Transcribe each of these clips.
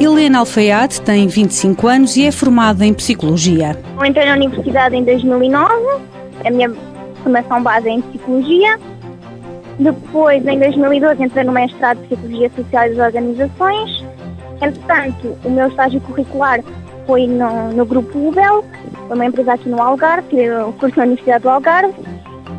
Helena Alfaiate tem 25 anos e é formada em Psicologia. Eu entrei na universidade em 2009, a minha formação base é em Psicologia. Depois, em 2012, entrei no mestrado de Psicologia Social das Organizações. Entretanto, o meu estágio curricular foi no, no Grupo UBEL, foi uma empresa aqui no Algarve, que o curso na Universidade do Algarve.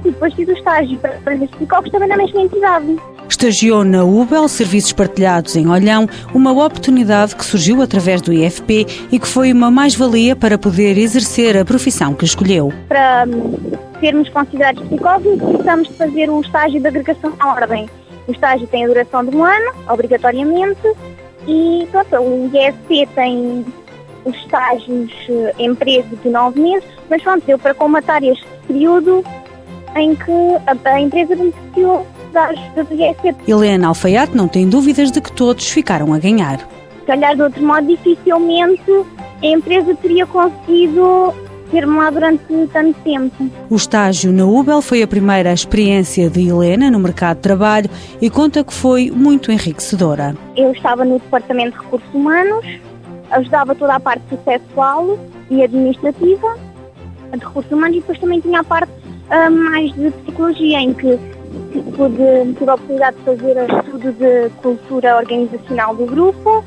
E depois fiz o estágio para, para psicólogos também na mesma entidade. Estagiou na UBEL Serviços Partilhados em Olhão, uma oportunidade que surgiu através do IFP e que foi uma mais-valia para poder exercer a profissão que escolheu. Para hum, sermos considerados psicólogos, precisamos de fazer o estágio de agregação à ordem. O estágio tem a duração de um ano, obrigatoriamente, e pronto, o IFP tem os estágios eh, em prazo de nove meses, mas pronto, deu para comatar este período em que a, a empresa beneficiou da ajuda do. Helena Alfaiate não tem dúvidas de que todos ficaram a ganhar. Se calhar de outro modo, dificilmente a empresa teria conseguido ter-me lá durante tanto tempo. O estágio na UBEL foi a primeira experiência de Helena no mercado de trabalho e conta que foi muito enriquecedora. Eu estava no Departamento de Recursos Humanos, ajudava toda a parte processual e administrativa de recursos humanos e depois também tinha a parte uh, mais de psicologia, em que pude, tive a oportunidade de fazer o estudo de cultura organizacional do grupo.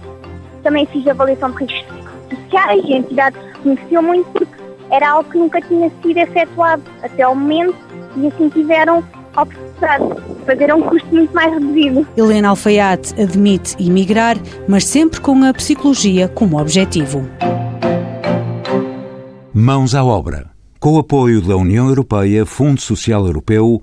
Também fiz avaliação de riscos sociais e a entidade beneficiou muito porque era algo que nunca tinha sido efetuado até ao momento e assim tiveram a oportunidade de fazer a um custo muito mais reduzido. Helena Alfaiate admite emigrar, mas sempre com a psicologia como objetivo. Mãos à obra. Com o apoio da União Europeia, Fundo Social Europeu,